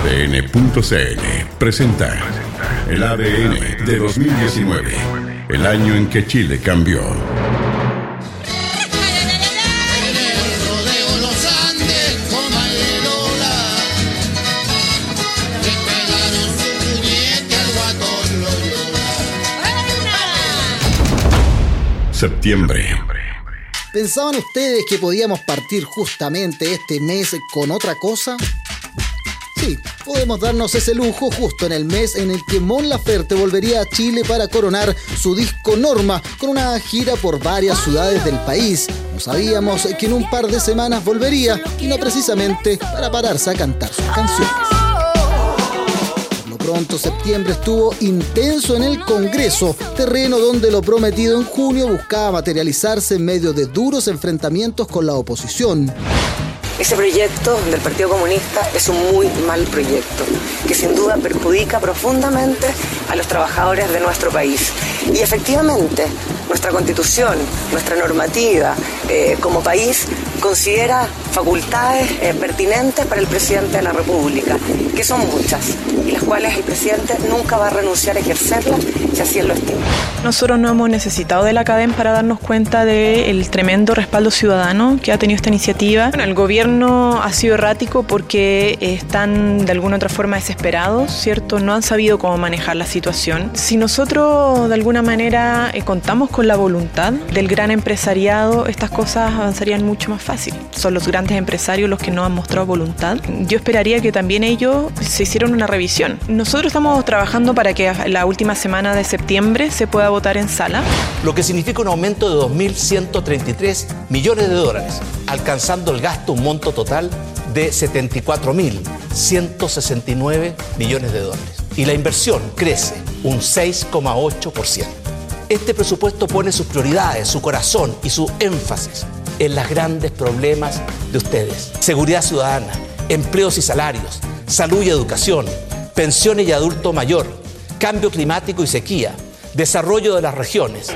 ADN.cl presenta el ADN de 2019, el año en que Chile cambió. Septiembre. ¿Pensaban ustedes que podíamos partir justamente este mes con otra cosa? Sí, podemos darnos ese lujo justo en el mes en el que Mon Laferte volvería a Chile para coronar su disco Norma con una gira por varias ciudades del país. No sabíamos que en un par de semanas volvería y no precisamente para pararse a cantar sus canciones pronto septiembre estuvo intenso en el Congreso, terreno donde lo prometido en junio buscaba materializarse en medio de duros enfrentamientos con la oposición. Ese proyecto del Partido Comunista es un muy mal proyecto, que sin duda perjudica profundamente a los trabajadores de nuestro país. Y efectivamente, nuestra constitución, nuestra normativa eh, como país considera facultades eh, pertinentes para el presidente de la República, que son muchas, y las cuales el presidente nunca va a renunciar a ejercerlas si así lo estima. Nosotros no hemos necesitado de la cadena para darnos cuenta del tremendo respaldo ciudadano que ha tenido esta iniciativa. Bueno, el gobierno ha sido errático porque están de alguna otra forma desesperados, ¿cierto? No han sabido cómo manejar la situación. Si nosotros de alguna manera eh, contamos con la voluntad del gran empresariado, estas cosas avanzarían mucho más fácil. Son los grandes empresarios los que no han mostrado voluntad. Yo esperaría que también ellos se hicieran una revisión. Nosotros estamos trabajando para que la última semana de septiembre se pueda votar en sala. Lo que significa un aumento de 2.133 millones de dólares, alcanzando el gasto un monto total de 74.169 millones de dólares. Y la inversión crece un 6,8%. Este presupuesto pone sus prioridades, su corazón y su énfasis en los grandes problemas de ustedes. Seguridad ciudadana, empleos y salarios, salud y educación, pensiones y adulto mayor, cambio climático y sequía, desarrollo de las regiones.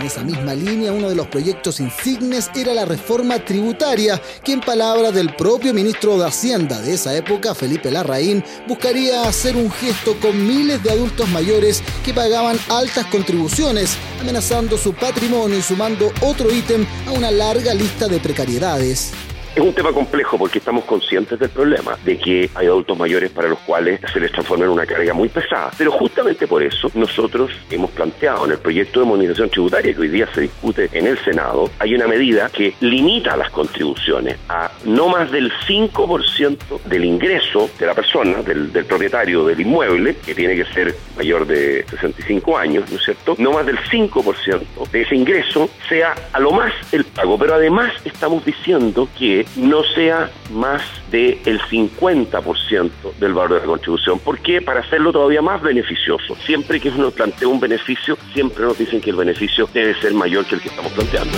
En esa misma línea, uno de los proyectos insignes era la reforma tributaria, que en palabras del propio ministro de Hacienda de esa época, Felipe Larraín, buscaría hacer un gesto con miles de adultos mayores que pagaban altas contribuciones, amenazando su patrimonio y sumando otro ítem a una larga lista de precariedades. Es un tema complejo porque estamos conscientes del problema de que hay adultos mayores para los cuales se les transforma en una carga muy pesada. Pero justamente por eso nosotros hemos planteado en el proyecto de modernización tributaria que hoy día se discute en el Senado, hay una medida que limita las contribuciones a no más del 5% del ingreso de la persona, del, propietario del inmueble, que tiene que ser mayor de 65 años, ¿no es cierto? No más del 5% de ese ingreso sea a lo más el pago. Pero además estamos diciendo que no sea más del 50% del valor de la contribución. ¿Por qué? Para hacerlo todavía más beneficioso. Siempre que uno plantea un beneficio, siempre nos dicen que el beneficio debe ser mayor que el que estamos planteando.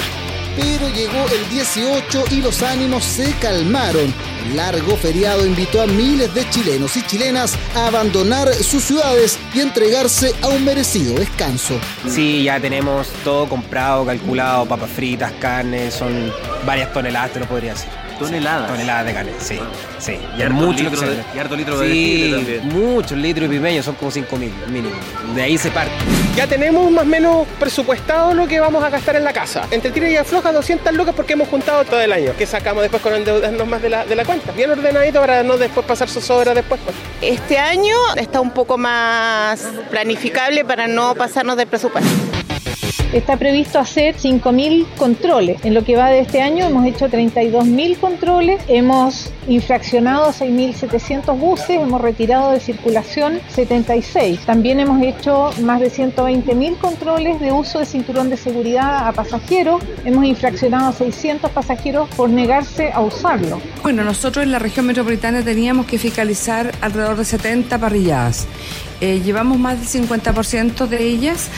Pero llegó el 18 y los ánimos se calmaron. El largo feriado invitó a miles de chilenos y chilenas a abandonar sus ciudades y entregarse a un merecido descanso. Sí, ya tenemos todo comprado, calculado, papas fritas, carne, son varias toneladas, te lo podría decir. Toneladas. Toneladas de carne, sí. Sí. Y harto mucho litro de- y harto litro de Sí, desfile también. muchos litros y pipeños, son como 5 mil mínimo. De ahí se parte. Ya tenemos más o menos presupuestado lo que vamos a gastar en la casa. Entre tira y afloja 200 lucas porque hemos juntado todo el año. Que sacamos después con endeudarnos más de la, de la cuenta. Bien ordenadito para no después pasar sus obras después. pues. Este año está un poco más planificable para no pasarnos del presupuesto. Está previsto hacer 5.000 controles. En lo que va de este año hemos hecho 32.000 controles, hemos infraccionado 6.700 buses, hemos retirado de circulación 76. También hemos hecho más de 120.000 controles de uso de cinturón de seguridad a pasajeros, hemos infraccionado 600 pasajeros por negarse a usarlo. Bueno, nosotros en la región metropolitana teníamos que fiscalizar alrededor de 70 parrilladas. Eh, llevamos más del 50% de ellas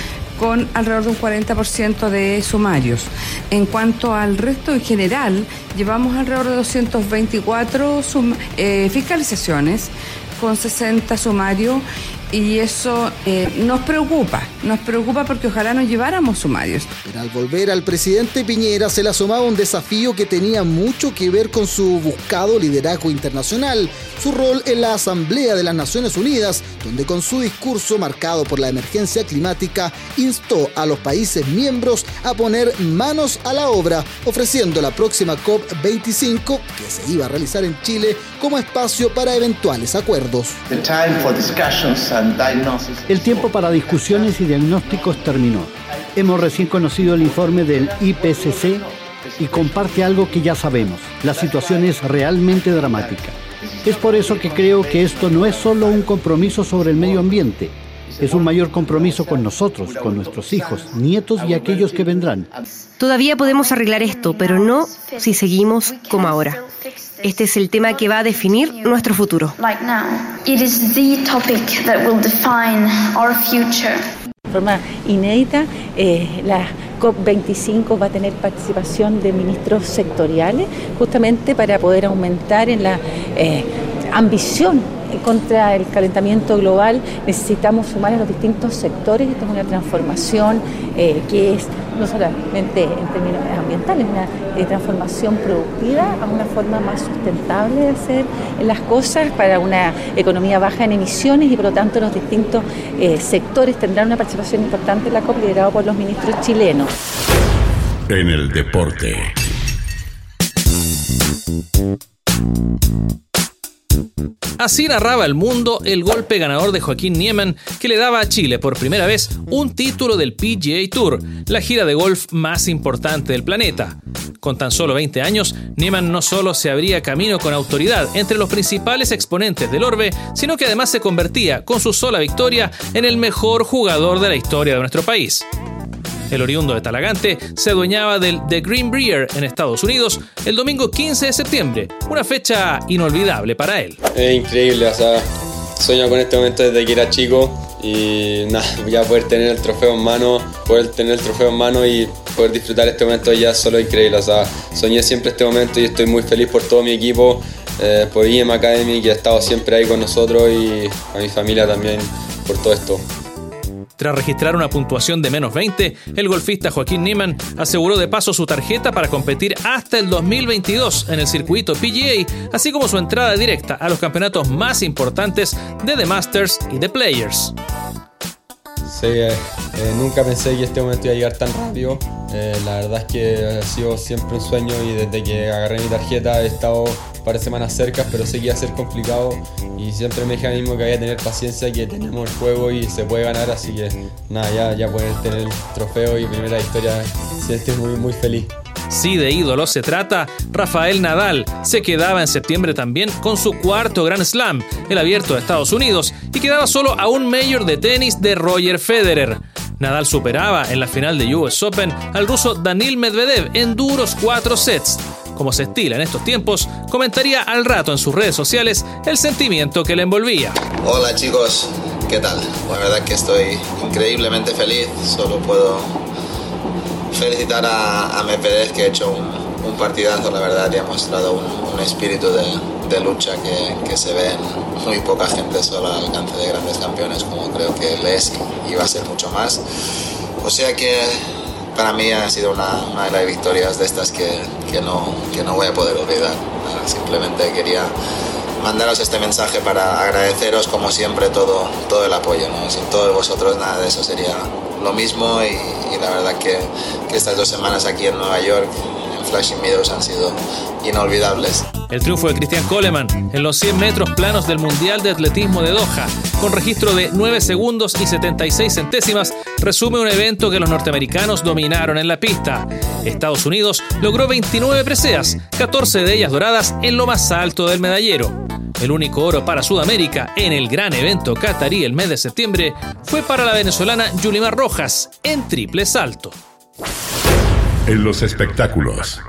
con alrededor de un 40% de sumarios. En cuanto al resto en general, llevamos alrededor de 224 sum- eh, fiscalizaciones con 60 sumarios y eso eh, nos preocupa, nos preocupa porque ojalá nos lleváramos sumarios. Pero al volver al presidente Piñera se le asomaba un desafío que tenía mucho que ver con su buscado liderazgo internacional, su rol en la Asamblea de las Naciones Unidas, donde con su discurso marcado por la emergencia climática instó a los países miembros a poner manos a la obra, ofreciendo la próxima COP25 que se iba a realizar en Chile como espacio para eventuales acuerdos. El tiempo para discusiones y diagnósticos terminó. Hemos recién conocido el informe del IPCC y comparte algo que ya sabemos. La situación es realmente dramática. Es por eso que creo que esto no es solo un compromiso sobre el medio ambiente, es un mayor compromiso con nosotros, con nuestros hijos, nietos y aquellos que vendrán. Todavía podemos arreglar esto, pero no si seguimos como ahora. Este es el tema que va a definir nuestro futuro. De forma inédita, eh, la COP25 va a tener participación de ministros sectoriales, justamente para poder aumentar en la eh, ambición contra el calentamiento global necesitamos sumar a los distintos sectores. Esta es una transformación eh, que es no solamente en términos ambientales, una eh, transformación productiva a una forma más sustentable de hacer las cosas para una economía baja en emisiones y por lo tanto los distintos eh, sectores tendrán una participación importante en la COP liderado por los ministros chilenos. En el deporte. Así narraba el mundo el golpe ganador de Joaquín Niemann que le daba a Chile por primera vez un título del PGA Tour, la gira de golf más importante del planeta. Con tan solo 20 años, Niemann no solo se abría camino con autoridad entre los principales exponentes del orbe, sino que además se convertía, con su sola victoria, en el mejor jugador de la historia de nuestro país. El oriundo de Talagante se adueñaba del The Green Brier en Estados Unidos el domingo 15 de septiembre, una fecha inolvidable para él. Es increíble, o sea, sueño con este momento desde que era chico y nada, ya poder tener el trofeo en mano, poder tener el trofeo en mano y poder disfrutar este momento ya es solo increíble, o sea, soñé siempre este momento y estoy muy feliz por todo mi equipo, eh, por IEM Academy que ha estado siempre ahí con nosotros y a mi familia también por todo esto. Tras registrar una puntuación de menos 20, el golfista Joaquín Niemann aseguró de paso su tarjeta para competir hasta el 2022 en el circuito PGA, así como su entrada directa a los campeonatos más importantes de The Masters y The Players. Eh, eh, nunca pensé que este momento iba a llegar tan rápido. Eh, la verdad es que ha sido siempre un sueño y desde que agarré mi tarjeta he estado par de semanas cerca, pero iba a ser complicado y siempre me dije a mí mismo que había que tener paciencia, que tenemos el juego y se puede ganar, así que nada, ya, ya poder tener el trofeo y primera victoria, estoy muy, muy feliz. Si de ídolo se trata, Rafael Nadal se quedaba en septiembre también con su cuarto Grand Slam, el abierto de Estados Unidos, y quedaba solo a un mayor de tenis de Roger Federer. Nadal superaba en la final de US Open al ruso Danil Medvedev en duros cuatro sets. Como se estila en estos tiempos, comentaría al rato en sus redes sociales el sentimiento que le envolvía. Hola chicos, ¿qué tal? La verdad que estoy increíblemente feliz, solo puedo felicitar a, a Medvedev que ha hecho un, partidazo, la verdad, y ha mostrado un, espíritu de, lucha que, que, se ve en muy poca gente solo al alcance de grandes campeones, como creo que él es y, va a ser mucho más. O sea que para mí ha sido una, una de las victorias de estas que, que, no, que no voy a poder olvidar. Simplemente quería mandaros este mensaje para agradeceros como siempre todo, todo el apoyo. Sin todos vosotros nada de eso sería lo mismo y, la verdad que, que, estas dos semanas aquí en Nueva York, Meadows, han sido inolvidables. El triunfo de Cristian Coleman en los 100 metros planos del Mundial de Atletismo de Doha, con registro de 9 segundos y 76 centésimas, resume un evento que los norteamericanos dominaron en la pista. Estados Unidos logró 29 preseas, 14 de ellas doradas en lo más alto del medallero. El único oro para Sudamérica en el gran evento catarí el mes de septiembre fue para la venezolana Yulimar Rojas en triple salto. En los espectáculos.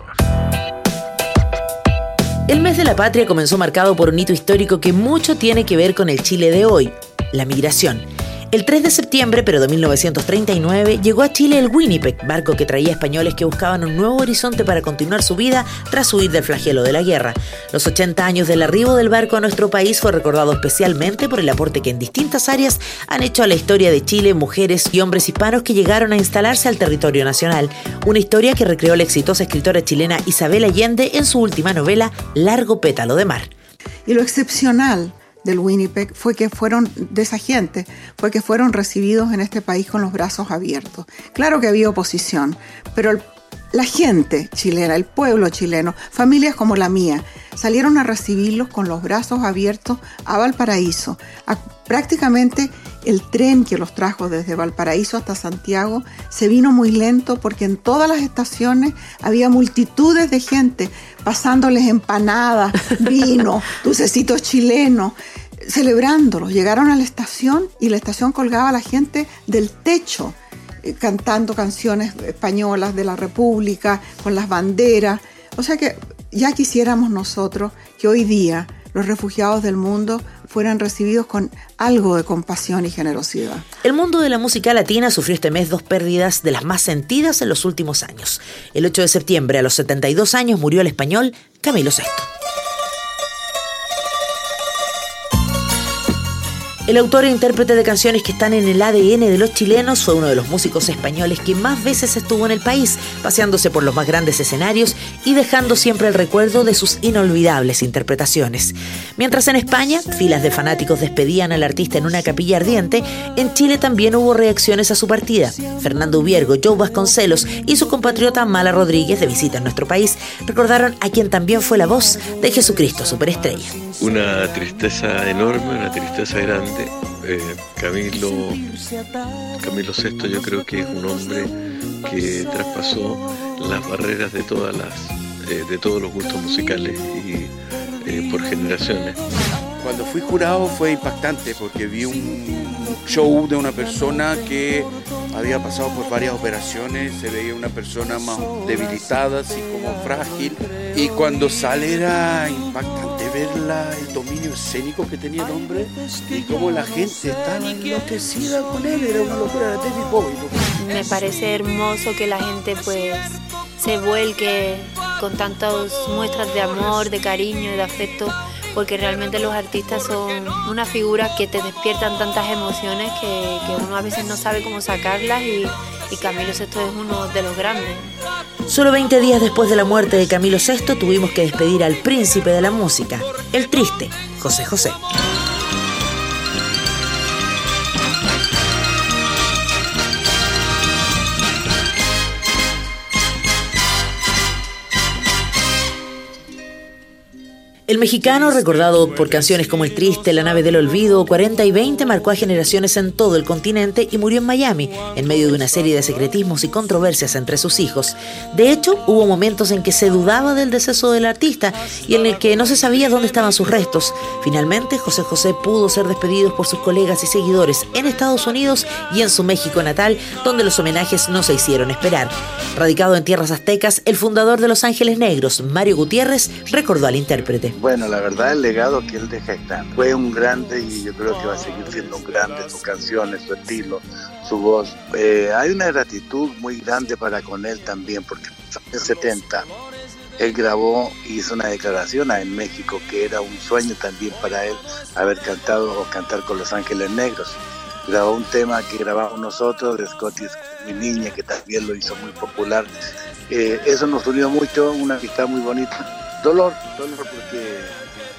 El mes de la patria comenzó marcado por un hito histórico que mucho tiene que ver con el Chile de hoy, la migración. El 3 de septiembre, pero de 1939, llegó a Chile el Winnipeg, barco que traía españoles que buscaban un nuevo horizonte para continuar su vida tras huir del flagelo de la guerra. Los 80 años del arribo del barco a nuestro país fue recordado especialmente por el aporte que en distintas áreas han hecho a la historia de Chile mujeres y hombres hispanos que llegaron a instalarse al territorio nacional. Una historia que recreó la exitosa escritora chilena Isabel Allende en su última novela Largo pétalo de mar. Y lo excepcional del Winnipeg fue que fueron, de esa gente, fue que fueron recibidos en este país con los brazos abiertos. Claro que había oposición, pero la gente chilena, el pueblo chileno, familias como la mía, salieron a recibirlos con los brazos abiertos a Valparaíso. prácticamente el tren que los trajo desde Valparaíso hasta Santiago se vino muy lento porque en todas las estaciones había multitudes de gente pasándoles empanadas, vino, dulcecitos chilenos, celebrándolos. Llegaron a la estación y la estación colgaba a la gente del techo cantando canciones españolas de la República, con las banderas. O sea que ya quisiéramos nosotros que hoy día los refugiados del mundo fueran recibidos con algo de compasión y generosidad. El mundo de la música latina sufrió este mes dos pérdidas de las más sentidas en los últimos años. El 8 de septiembre, a los 72 años, murió el español Camilo VI. El autor e intérprete de canciones que están en el ADN de los chilenos fue uno de los músicos españoles que más veces estuvo en el país, paseándose por los más grandes escenarios y dejando siempre el recuerdo de sus inolvidables interpretaciones. Mientras en España, filas de fanáticos despedían al artista en una capilla ardiente, en Chile también hubo reacciones a su partida. Fernando Ubiergo, Joe Vasconcelos y su compatriota Mala Rodríguez, de visita en nuestro país, recordaron a quien también fue la voz de Jesucristo Superestrella. Una tristeza enorme, una tristeza grande eh, Camilo, Camilo VI yo creo que es un hombre que traspasó las barreras de todas las eh, de todos los gustos musicales y eh, por generaciones. Cuando fui jurado fue impactante porque vi un show de una persona que había pasado por varias operaciones, se veía una persona más debilitada, así como frágil, y cuando sale era impactante ver el dominio escénico que tenía el hombre y cómo la gente estaba enloquecida con él, era una locura, de David Bowie. Me parece hermoso que la gente pues se vuelque con tantas muestras de amor, de cariño y de afecto porque realmente los artistas son una figura que te despiertan tantas emociones que, uno a veces no sabe cómo sacarlas y, y Camilo VI es uno de los grandes. Solo 20 días después de la muerte de Camilo VI tuvimos que despedir al príncipe de la música, el triste José José. El mexicano, recordado por canciones como El Triste, La Nave del Olvido 40 y 20, marcó a generaciones en todo el continente y murió en Miami, en medio de una serie de secretismos y controversias entre sus hijos. De hecho, hubo momentos en que se dudaba del deceso del artista y en el que no se sabía dónde estaban sus restos. Finalmente, José José pudo ser despedido por sus colegas y seguidores en Estados Unidos y en su México natal, donde los homenajes no se hicieron esperar. Radicado en tierras aztecas, el fundador de Los Ángeles Negros, Mario Gutiérrez, recordó al intérprete. Bueno, la verdad el legado que él deja está. Fue un grande y yo creo que va a seguir siendo un grande, sus canciones, su estilo, su voz. Eh, hay una gratitud muy grande para con él también, porque en 70 él grabó y hizo una declaración en México que era un sueño también para él haber cantado o cantar con Los Ángeles Negros. Grabó un tema que grabamos nosotros de Scotty, mi niña, que también lo hizo muy popular. Eh, eso nos unió mucho, una amistad muy bonita dolor, dolor porque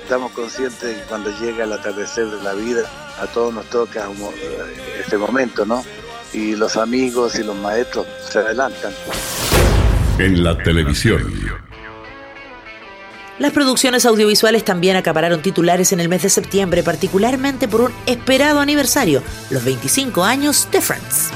estamos conscientes de que cuando llega el atardecer de la vida, a todos nos toca este momento, ¿no? Y los amigos y los maestros se adelantan. En la televisión. Las producciones audiovisuales también acapararon titulares en el mes de septiembre, particularmente por un esperado aniversario, los 25 años de Friends.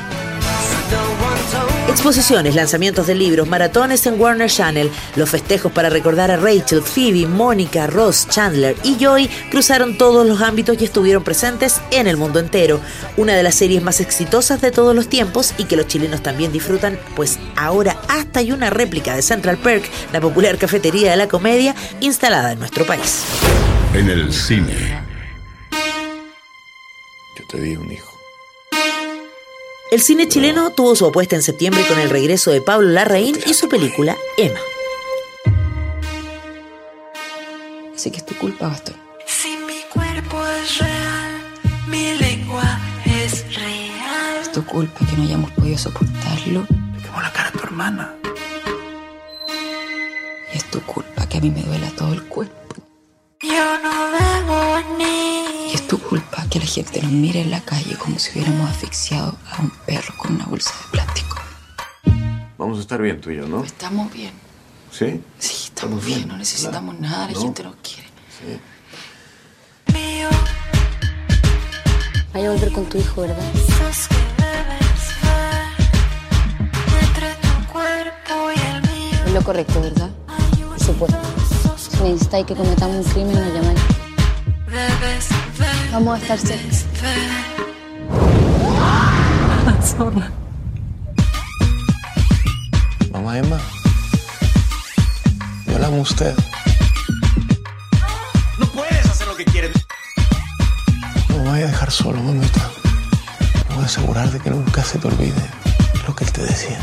Exposiciones, lanzamientos de libros, maratones en Warner Channel, los festejos para recordar a Rachel, Phoebe, Mónica, Ross, Chandler y Joy cruzaron todos los ámbitos y estuvieron presentes en el mundo entero. Una de las series más exitosas de todos los tiempos y que los chilenos también disfrutan, pues ahora hasta hay una réplica de Central Perk, la popular cafetería de la comedia, instalada en nuestro país. En el cine. Yo te di un hijo El cine chileno tuvo su apuesta en septiembre con el regreso de Pablo Larraín y su película Emma. Así que es tu culpa, Gastón. Si mi cuerpo es real, mi lengua es real. Es tu culpa que no hayamos podido soportarlo. Le quemó la cara a tu hermana. Y es tu culpa que a mí me duela todo el cuerpo. Tu culpa que la gente nos mire en la calle como si hubiéramos asfixiado a un perro con una bolsa de plástico. Vamos a estar bien tú y yo, ¿no? Estamos bien. ¿Sí? Sí, estamos bien, no necesitamos nada, la No. gente nos quiere. Sí. Vaya a volver con tu hijo, ¿verdad? Sos que debes ver entre tu cuerpo y el mío. Es lo correcto, ¿verdad? Por supuesto. Si necesitáis que cometamos un crimen, nos llamáis. Vamos a estar cerca. Zorra. Mamá Emma. Yo la amo a usted. No puedes hacer lo que quieres. No me vaya a dejar solo, mamita. Me voy a asegurar de que nunca se te olvide lo que él te decía.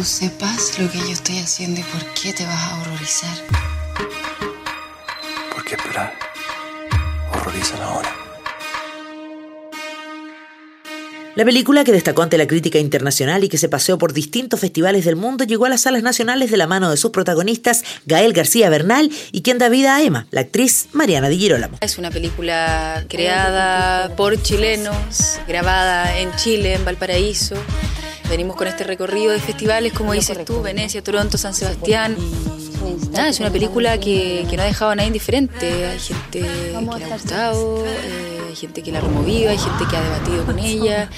Tú sepas lo que yo estoy haciendo y por qué te vas a horrorizar. ¿Por qué esperar? Horrorizan ahora. La película, que destacó ante la crítica internacional y que se paseó por distintos festivales del mundo, llegó a las salas nacionales de la mano de sus protagonistas Gael García Bernal y quien da vida a Emma, la actriz Mariana Di Girolamo. Es una película creada por chilenos, grabada en Chile, en Valparaíso. Venimos con este recorrido de festivales, como dices tú, Venecia, Toronto, San Sebastián. Nada, es una película que, que no ha dejado a nadie indiferente. Hay gente que le ha gustado, eh, hay gente que la ha removido, hay gente que ha debatido con ella.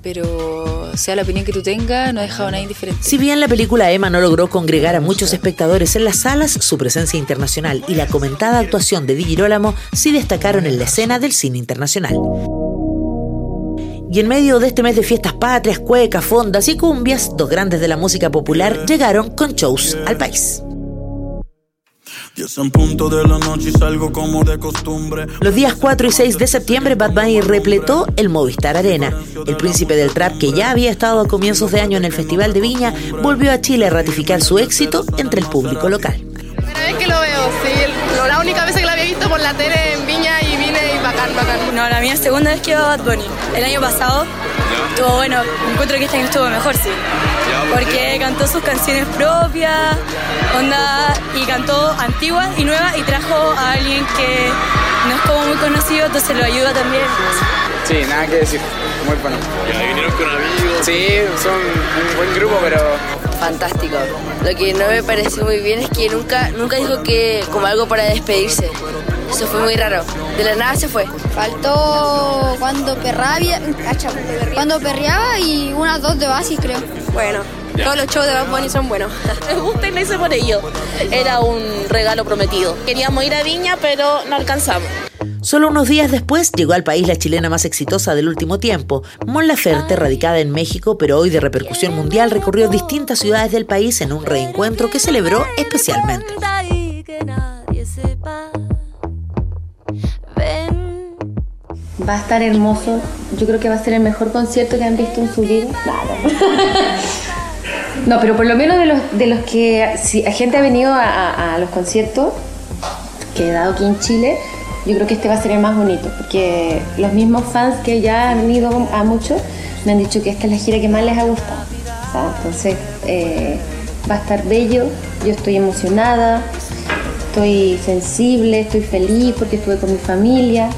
Pero sea la opinión que tú tengas, no ha dejado a nadie indiferente. Si bien la película Emma no logró congregar a muchos espectadores en las salas, su presencia internacional y la comentada actuación de Di Girolamo sí destacaron en la escena del cine internacional. Y en medio de este mes de fiestas patrias, cuecas, fondas y cumbias, dos grandes de la música popular llegaron con shows al país. Diez en punto de la noche y salgo como de costumbre. Los días 4 y 6 de septiembre, Bad Bunny repletó el Movistar Arena. El príncipe del trap, que ya había estado a comienzos de año en el Festival de Viña, volvió a Chile a ratificar su éxito entre el público local. Primera vez que lo veo, sí. La única vez que la había visto por la tele en Viña bacán. No, la mía segunda vez que iba a Bad Bunny. El año pasado estuvo bueno, encuentro que este año estuvo mejor, sí. Porque cantó sus canciones propias, onda, y cantó antiguas y nuevas y trajo a alguien que no es como muy conocido, entonces lo ayuda también. Sí, nada que decir. Muy bueno. Ya vinieron con amigos. Sí, son un buen grupo, pero Fantástico. Lo que no me pareció muy bien es que nunca, nunca dijo que como algo para despedirse. Eso fue muy raro. De la nada se fue. Faltó cuando perraba, cuando perreaba y unas dos de basis creo. Bueno, todos los shows de Bad Bunny son buenos. Me gusta y lo hice por ello. Era un regalo prometido. Queríamos ir a Viña, pero no alcanzamos. Solo unos días después llegó al país la chilena más exitosa del último tiempo. Mon Laferte, radicada en México, pero hoy de repercusión mundial, recorrió distintas ciudades del país en un reencuentro que celebró especialmente. Va a estar hermoso. Yo creo que va a ser el mejor concierto que han visto en su vida. No, pero por lo menos de los, de los que si la gente ha venido a, los conciertos que he dado aquí en Chile, yo creo que este va a ser el más bonito, porque los mismos fans que ya han ido a muchos me han dicho que esta es la gira que más les ha gustado. Entonces eh, va a estar bello, yo estoy emocionada, estoy sensible, estoy feliz porque estuve con mi familia.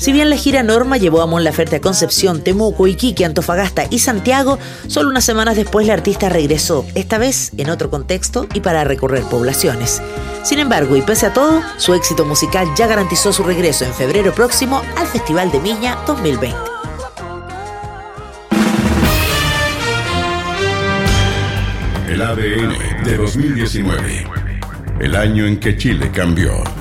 Si bien la gira Norma llevó a Mon Laferte a Concepción, Temuco, Iquique, Antofagasta y Santiago, solo unas semanas después la artista regresó, esta vez en otro contexto y para recorrer poblaciones. Sin embargo, y pese a todo, su éxito musical ya garantizó su regreso en febrero próximo al Festival de Viña 2020. El ADN de 2019. El año en que Chile cambió.